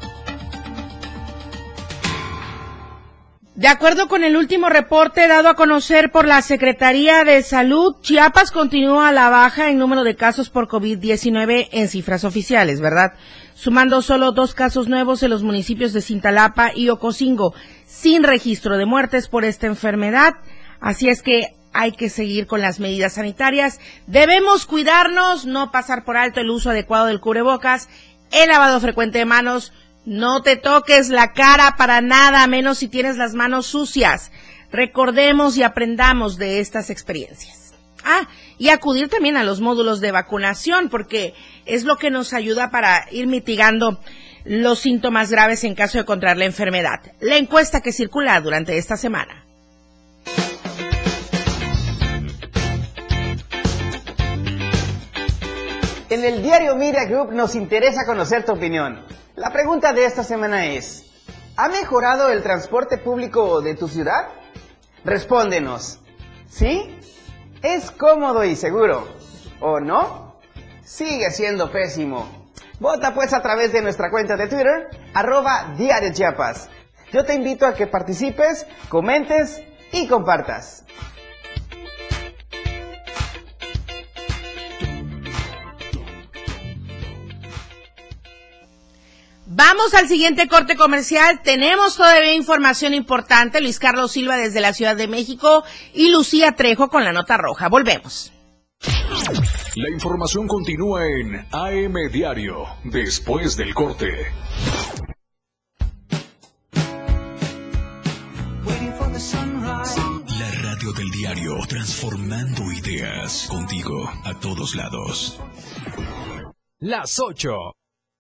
De acuerdo con el último reporte dado a conocer por la Secretaría de Salud, Chiapas continúa a la baja en número de casos por COVID-19 en cifras oficiales, ¿verdad? Sumando solo dos casos nuevos en los municipios de Cintalapa y Ocosingo, sin registro de muertes por esta enfermedad. Así es que hay que seguir con las medidas sanitarias. Debemos cuidarnos, no pasar por alto el uso adecuado del cubrebocas, el lavado frecuente de manos, no te toques la cara para nada, menos si tienes las manos sucias. Recordemos y aprendamos de estas experiencias. Ah, y acudir también a los módulos de vacunación, porque es lo que nos ayuda para ir mitigando los síntomas graves en caso de contraer la enfermedad. La encuesta que circula durante esta semana. En el diario Media Group nos interesa conocer tu opinión. La pregunta de esta semana es, ¿ha mejorado el transporte público de tu ciudad? Respóndenos. ¿Sí? ¿Es cómodo y seguro? ¿O no? Sigue siendo pésimo. Vota pues a través de nuestra cuenta de Twitter, arroba Chiapas. Yo te invito a que participes, comentes y compartas. Vamos al siguiente corte comercial. Tenemos todavía información importante. Luis Carlos Silva desde la Ciudad de México y Lucía Trejo con la nota roja. Volvemos. La información continúa en AM Diario, después del corte. La radio del diario, transformando ideas contigo a todos lados. Las 8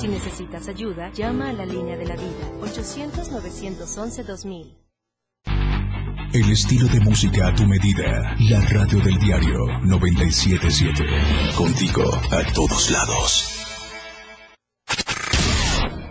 Si necesitas ayuda, llama a la línea de la vida 800-911-2000. El estilo de música a tu medida. La radio del diario 977. Contigo a todos lados.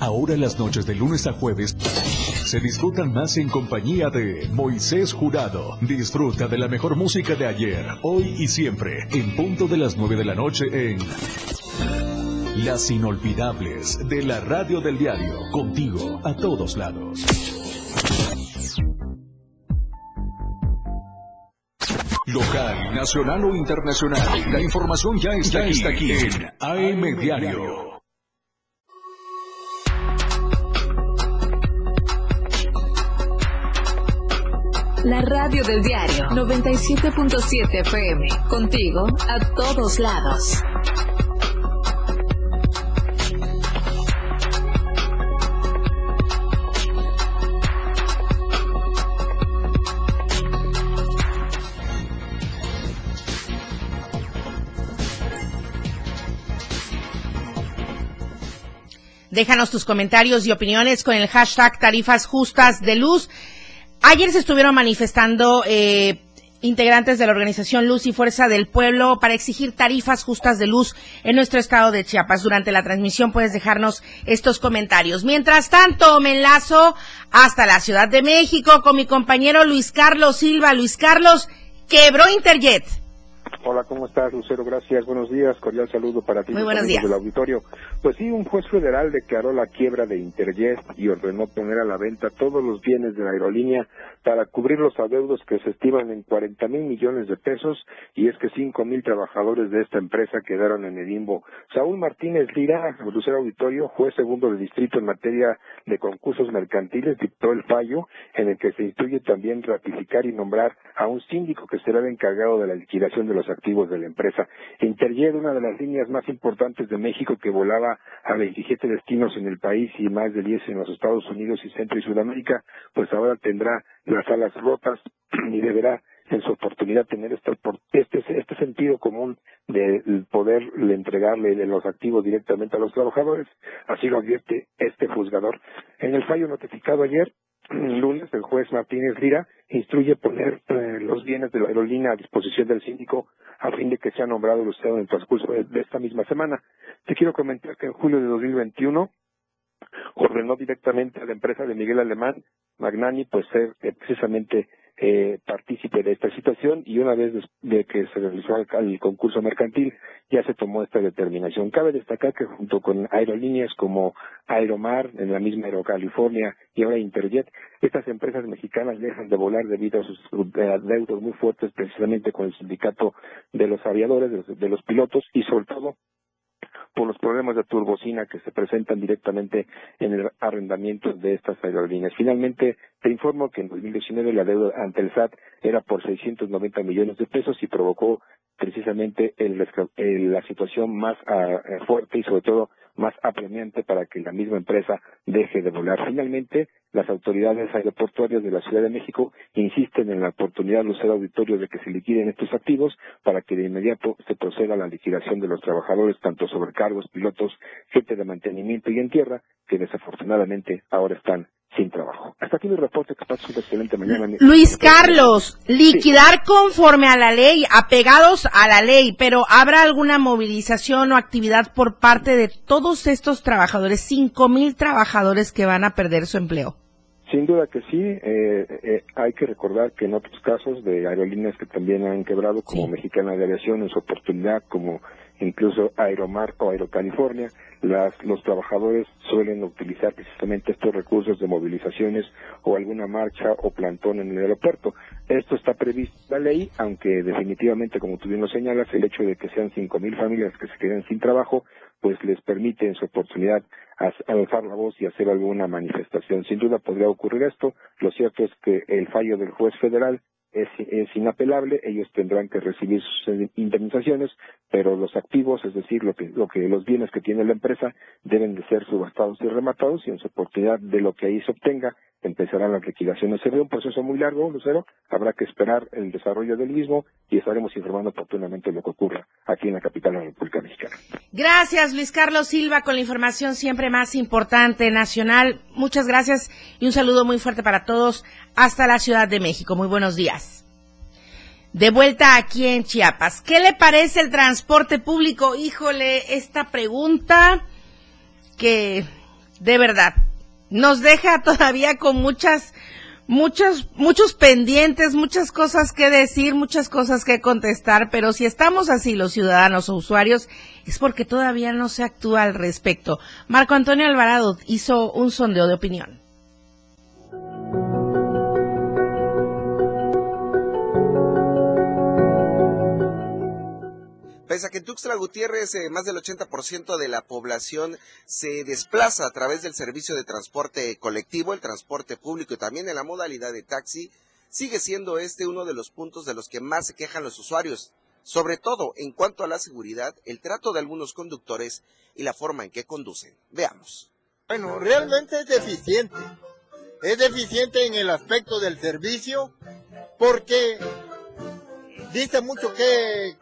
Ahora las noches de lunes a jueves se disfrutan más en compañía de Moisés Jurado. Disfruta de la mejor música de ayer, hoy y siempre, en punto de las 9 de la noche en Las Inolvidables de la Radio del Diario. Contigo a todos lados. Local, nacional o internacional. La información ya está, aquí, aquí en AM Diario. La radio del diario 97.7 FM. Contigo a todos lados. Déjanos tus comentarios y opiniones con el hashtag tarifas justas de luz. Ayer se estuvieron manifestando eh, integrantes de la organización Luz y Fuerza del Pueblo para exigir tarifas justas de luz en nuestro estado de Chiapas. Durante la transmisión puedes dejarnos estos comentarios. Mientras tanto, me enlazo hasta la Ciudad de México con mi compañero Luis Carlos Silva. Luis Carlos, quebró Interjet. Hola, ¿cómo estás, Lucero? Gracias, buenos días, cordial saludo para ti. Muy buenos días. Del auditorio. Pues sí, un juez federal declaró la quiebra de Interjet y ordenó poner a la venta todos los bienes de la aerolínea para cubrir los adeudos que se estiman en 40 mil millones de pesos y es que 5 mil trabajadores de esta empresa quedaron en el limbo. Saúl Martínez Lira, Lucero Auditorio, juez segundo de distrito en materia de concursos mercantiles, dictó el fallo en el que se instruye también ratificar y nombrar a un síndico que será el encargado de la liquidación de los activos de la empresa. Interjet, una de las líneas más importantes de México que volaba a 27 destinos en el país y más de 10 en los Estados Unidos y Centro y Sudamérica, pues ahora tendrá las alas rotas [CLEARS THROAT] y deberá en su oportunidad tener este, este, este sentido común de poder entregarle los activos directamente a los trabajadores. Así lo advierte este juzgador. En el fallo notificado ayer, [CLEARS THROAT] lunes, el juez Martínez Lira instruye poner eh, los bienes de la aerolínea a disposición del síndico a fin de que sea nombrado el en el transcurso de, esta misma semana. Te quiero comentar que en julio de 2021 ordenó directamente a la empresa de Miguel Alemán, Magnani, pues ser eh, precisamente eh, partícipe de esta situación y una vez de que se realizó el, concurso mercantil ya se tomó esta determinación. Cabe destacar que junto con aerolíneas como Aeromar, en la misma Aerocalifornia y ahora Interjet, estas empresas mexicanas dejan de volar debido a sus deudos muy fuertes precisamente con el sindicato de los aviadores, de los pilotos y sobre todo por los problemas de turbocina que se presentan directamente en el arrendamiento de estas aerolíneas. Finalmente, te informo que en 2019 la deuda ante el SAT era por 690 millones de pesos y provocó precisamente la situación más ah, fuerte y sobre todo más apremiante para que la misma empresa deje de volar. Finalmente, las autoridades aeroportuarias de la Ciudad de México insisten en la oportunidad de ser auditorio de que se liquiden estos activos para que de inmediato se proceda a la liquidación de los trabajadores, tanto sobrecargos, pilotos, gente de mantenimiento y en tierra, que desafortunadamente ahora están sin trabajo. Hasta aquí mi reporte, que pasen una excelente mañana. Luis Carlos, liquidar conforme a la ley, apegados a la ley, pero ¿habrá alguna movilización o actividad por parte de todos estos trabajadores, cinco mil trabajadores que van a perder su empleo? Sin duda que sí. Eh, eh, hay que recordar que en otros casos de aerolíneas que también han quebrado, como Mexicana de Aviación en su oportunidad, como incluso Aeromar o Aerocalifornia, las, los trabajadores suelen utilizar precisamente estos recursos de movilizaciones o alguna marcha o plantón en el aeropuerto. Esto está previsto en la ley, aunque definitivamente, como tú bien lo señalas, el hecho de que sean 5.000 familias que se queden sin trabajo, pues les permite en su oportunidad alzar la voz y hacer alguna manifestación. Sin duda podría ocurrir esto. Lo cierto es que el fallo del juez federal es, inapelable, ellos tendrán que recibir sus indemnizaciones, pero los activos, es decir, lo que, lo que los bienes que tiene la empresa, deben de ser subastados y rematados y en su oportunidad de lo que ahí se obtenga, empezarán las liquidaciones. Sería un proceso muy largo, Lucero, habrá que esperar el desarrollo del mismo y estaremos informando oportunamente lo que ocurra aquí en la capital de la República Mexicana. Gracias, Luis Carlos Silva, con la información siempre más importante nacional. Muchas gracias y un saludo muy fuerte para todos hasta la Ciudad de México. Muy buenos días. De vuelta aquí en Chiapas. ¿Qué le parece el transporte público? Híjole, esta pregunta que de verdad nos deja todavía con muchas, muchos, muchos pendientes, muchas cosas que decir, muchas cosas que contestar, pero si estamos así los ciudadanos o usuarios, es porque todavía no se actúa al respecto. Marco Antonio Alvarado hizo un sondeo de opinión. Pese a que en Tuxtla Gutiérrez eh, más del 80% de la población se desplaza a través del servicio de transporte colectivo, el transporte público y también en la modalidad de taxi, sigue siendo este uno de los puntos de los que más se quejan los usuarios, sobre todo en cuanto a la seguridad, el trato de algunos conductores y la forma en que conducen. Veamos. Bueno, realmente es deficiente. Es deficiente en el aspecto del servicio porque dice mucho que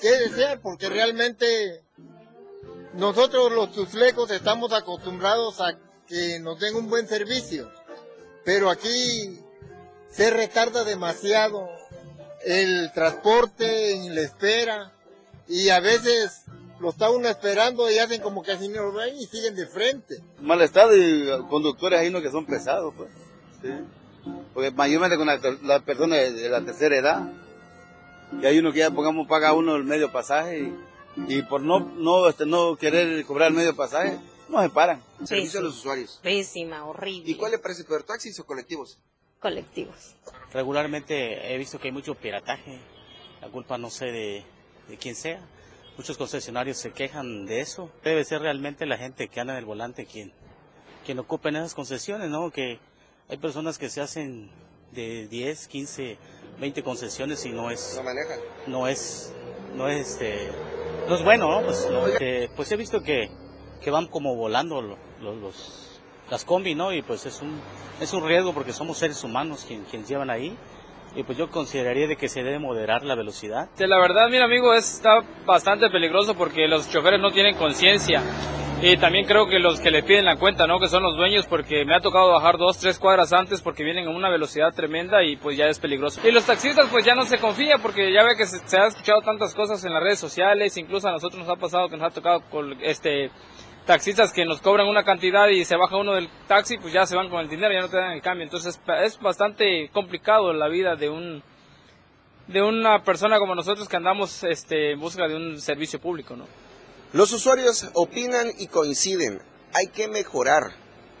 qué desear, porque realmente nosotros los tuslecos estamos acostumbrados a que nos den un buen servicio, pero aquí se retarda demasiado el transporte en la espera y a veces lo está uno esperando y hacen como que así no lo ven y siguen de frente. Mal estado y conductores ahí no que son pesados, pues. ¿sí? Porque mayormente con las personas de la tercera edad, y hay uno que ya pongamos paga uno el medio pasaje y, por no no este, no querer cobrar el medio pasaje no se paran. Servicio a los usuarios. Pésima, horrible. ¿Y cuál le parece peor, taxis o colectivos? Colectivos. Regularmente he visto que hay mucho pirataje. La culpa no sé de, de quién sea. Muchos concesionarios se quejan de eso. Debe ser realmente la gente que anda en el volante quien, quien ocupa en esas concesiones, ¿no? Que hay personas que se hacen de 10, 15 20 concesiones y no es... No manejan. No es, no es, este, no es bueno, ¿no? Pues, eh, pues he visto que, que van como volando los, los, las combi, ¿no? Y pues es un, es un riesgo porque somos seres humanos quienes quien llevan ahí y pues yo consideraría de que se debe moderar la velocidad. La verdad, mi amigo, está bastante peligroso porque los choferes no tienen conciencia y también creo que los que le piden la cuenta, ¿no? Que son los dueños, porque me ha tocado bajar dos, tres cuadras antes porque vienen a una velocidad tremenda y pues ya es peligroso. Y los taxistas pues ya no se confía porque ya ve que se, se ha escuchado tantas cosas en las redes sociales, incluso a nosotros nos ha pasado que nos ha tocado con este taxistas que nos cobran una cantidad y se baja uno del taxi, pues ya se van con el dinero, ya no te dan el cambio. Entonces es bastante complicado la vida de un de una persona como nosotros que andamos este, en busca de un servicio público, ¿no? Los usuarios opinan y coinciden. Hay que mejorar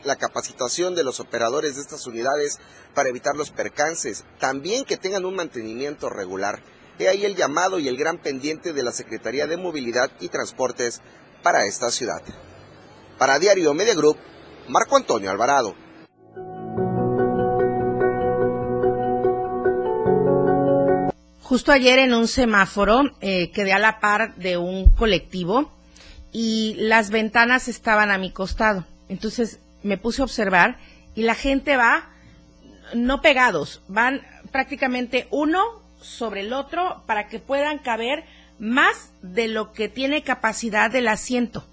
la capacitación de los operadores de estas unidades para evitar los percances. También que tengan un mantenimiento regular. He ahí el llamado y el gran pendiente de la Secretaría de Movilidad y Transportes para esta ciudad. Para Diario Media Group, Marco Antonio Alvarado. Justo ayer en un semáforo eh, quedé a la par de un colectivo y las ventanas estaban a mi costado. Entonces me puse a observar y la gente va no pegados, van prácticamente uno sobre el otro para que puedan caber más de lo que tiene capacidad del asiento.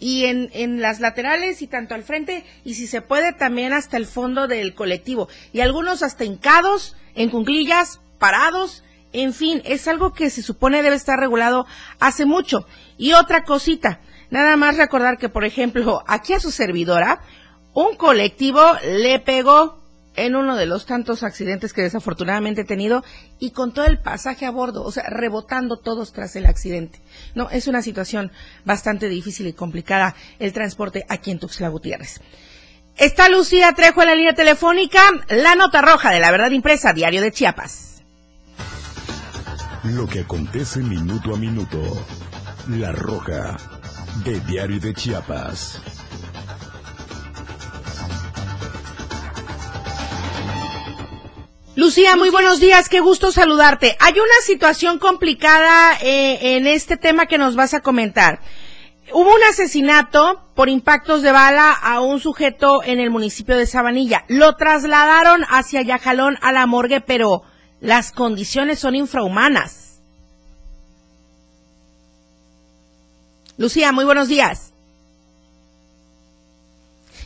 Y en, en las laterales y tanto al frente y si se puede también hasta el fondo del colectivo. Y algunos hasta hincados, en cunclillas, parados, en fin, es algo que se supone debe estar regulado hace mucho. Y otra cosita, nada más recordar que, por ejemplo, aquí a su servidora, un colectivo le pegó en uno de los tantos accidentes que desafortunadamente he tenido y con todo el pasaje a bordo, o sea, rebotando todos tras el accidente. No, es una situación bastante difícil y complicada el transporte aquí en Tuxtla Gutiérrez. Está Lucía Trejo en la línea telefónica, la nota roja de la verdad impresa, Diario de Chiapas. Lo que acontece minuto a minuto. La roja de Diario de Chiapas. Lucía, muy buenos días, qué gusto saludarte. Hay una situación complicada eh, en este tema que nos vas a comentar. Hubo un asesinato por impactos de bala a un sujeto en el municipio de Sabanilla. Lo trasladaron hacia Yajalón a la morgue, pero las condiciones son infrahumanas. Lucía, muy buenos días.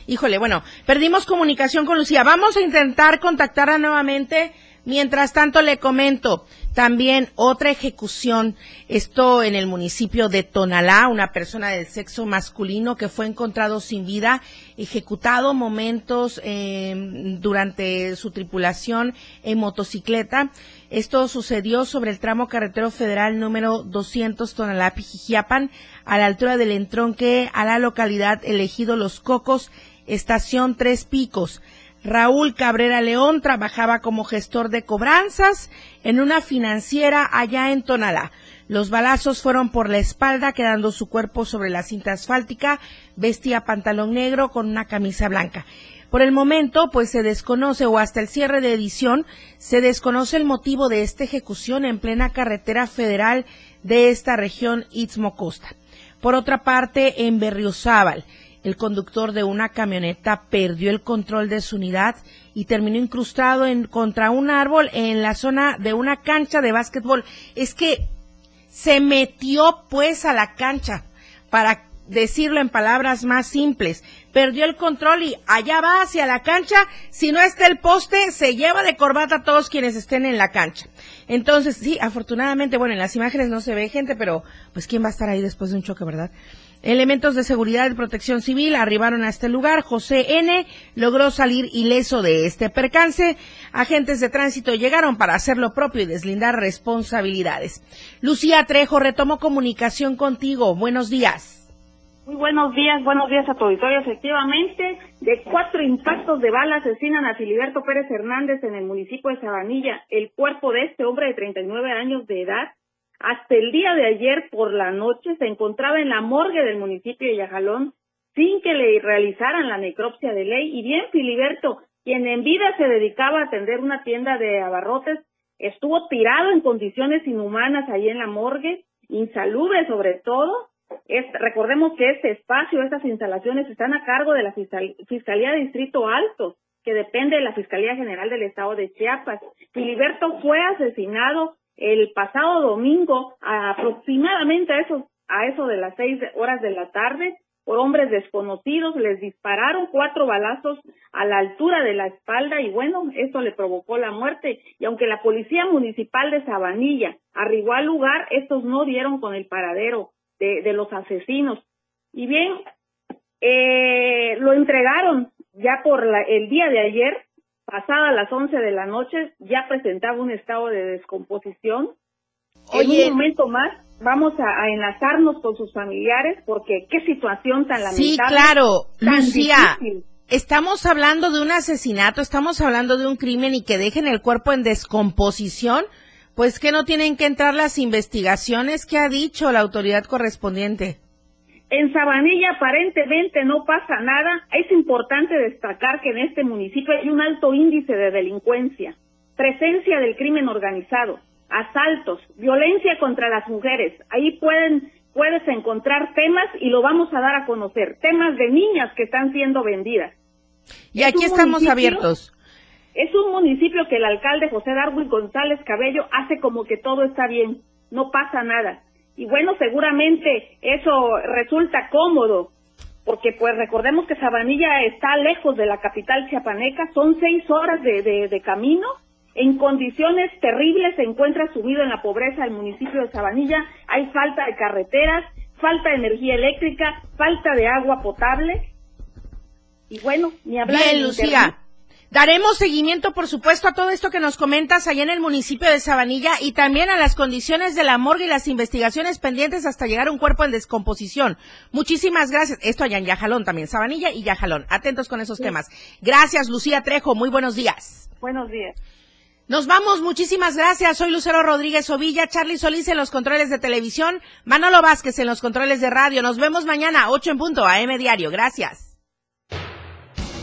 Híjole, bueno, perdimos comunicación con Lucía. Vamos a intentar contactarla nuevamente. Mientras tanto, le comento también otra ejecución. Esto en el municipio de Tonalá, una persona del sexo masculino que fue encontrado sin vida, ejecutado momentos eh, durante su tripulación en motocicleta. Esto sucedió sobre el tramo carretero federal número 200 Tonalá-Pijijiapan, a la altura del entronque a la localidad elegido Los Cocos Estación Tres Picos. Raúl Cabrera León trabajaba como gestor de cobranzas en una financiera allá en Tonalá. Los balazos fueron por la espalda, quedando su cuerpo sobre la cinta asfáltica. Vestía pantalón negro con una camisa blanca. Por el momento, pues se desconoce o hasta el cierre de edición, se desconoce el motivo de esta ejecución en plena carretera federal de esta región Istmo Costa. Por otra parte, en Berriozábal, el conductor de una camioneta perdió el control de su unidad y terminó incrustado en, contra un árbol en la zona de una cancha de básquetbol. Es que se metió pues a la cancha para decirlo en palabras más simples. Perdió el control y allá va hacia la cancha. Si no está el poste, se lleva de corbata a todos quienes estén en la cancha. Entonces, sí, afortunadamente, bueno, en las imágenes no se ve gente, pero pues quién va a estar ahí después de un choque, ¿verdad? Elementos de seguridad y protección civil arribaron a este lugar. José N. logró salir ileso de este percance. Agentes de tránsito llegaron para hacer lo propio y deslindar responsabilidades. Lucía Trejo retomó comunicación contigo. Buenos días. Muy buenos días, buenos días a tu auditorio. Efectivamente, de cuatro impactos de bala asesinan a Filiberto Pérez Hernández en el municipio de Sabanilla. El cuerpo de este hombre de 39 años de edad hasta el día de ayer por la noche se encontraba en la morgue del municipio de Yajalón sin que le realizaran la necropsia de ley. Y bien, Filiberto, quien en vida se dedicaba a atender una tienda de abarrotes, estuvo tirado en condiciones inhumanas ahí en la morgue, insalubre sobre todo. recordemos que este espacio, estas instalaciones están a cargo de la Fiscalía de Distrito Alto, que depende de la Fiscalía General del Estado de Chiapas. Filiberto fue asesinado el pasado domingo, aproximadamente a eso, a eso de las seis horas de la tarde, por hombres desconocidos, les dispararon cuatro balazos a la altura de la espalda y bueno, eso le provocó la muerte. Y aunque la policía municipal de Sabanilla arribó al lugar, estos no dieron con el paradero de, de los asesinos. Y bien, eh, lo entregaron ya por la, el día de ayer pasada las 11 de la noche ya presentaba un estado de descomposición. Oye, en un momento más vamos a, enlazarnos con sus familiares porque qué situación tan lamentable. Sí, claro, Lucía. Estamos hablando de un asesinato, estamos hablando de un crimen y que dejen el cuerpo en descomposición, pues que no tienen que entrar las investigaciones que ha dicho la autoridad correspondiente. En Sabanilla aparentemente no pasa nada. Es importante destacar que en este municipio hay un alto índice de delincuencia, presencia del crimen organizado, asaltos, violencia contra las mujeres. Ahí pueden puedes encontrar temas y lo vamos a dar a conocer, temas de niñas que están siendo vendidas. Y aquí estamos abiertos. Es un municipio que el alcalde José Darwin González Cabello hace como que todo está bien, no pasa nada y bueno, seguramente eso resulta cómodo, porque pues recordemos que Sabanilla está lejos de la capital chiapaneca, son seis horas de, de, camino, en condiciones terribles se encuentra sumido en la pobreza el municipio de Sabanilla, hay falta de carreteras, falta de energía eléctrica, falta de agua potable. Y bueno, ni hablar. Bien, en Lucía. Daremos seguimiento, por supuesto, a todo esto que nos comentas allá en el municipio de Sabanilla y también a las condiciones de la morgue y las investigaciones pendientes hasta llegar a un cuerpo en descomposición. Muchísimas gracias. Esto allá en Yajalón también, Sabanilla y Yajalón. Atentos con esos temas. Gracias, Lucía Trejo. Muy buenos días. Buenos días. Nos vamos, muchísimas gracias. Soy Lucero Rodríguez Ovilla, Charlie Solís en los controles de televisión, Manolo Vázquez en los controles de radio. Nos vemos mañana, 8 en punto, AM Diario. Gracias.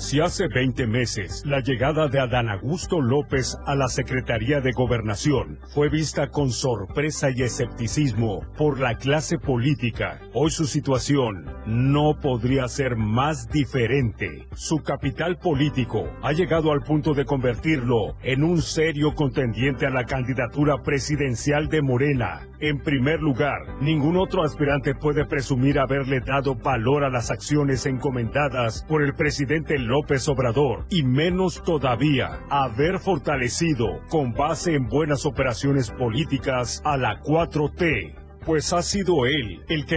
Si hace 20 meses la llegada de Adán Augusto López a la Secretaría de Gobernación fue vista con sorpresa y escepticismo por la clase política, hoy su situación no podría ser más diferente. Su capital político ha llegado al punto de convertirlo en un serio contendiente a la candidatura presidencial de Morena. En primer lugar, ningún otro aspirante puede presumir haberle dado valor a las acciones encomendadas por el presidente López Obrador y menos todavía haber fortalecido con base en buenas operaciones políticas a la 4T, pues ha sido él el que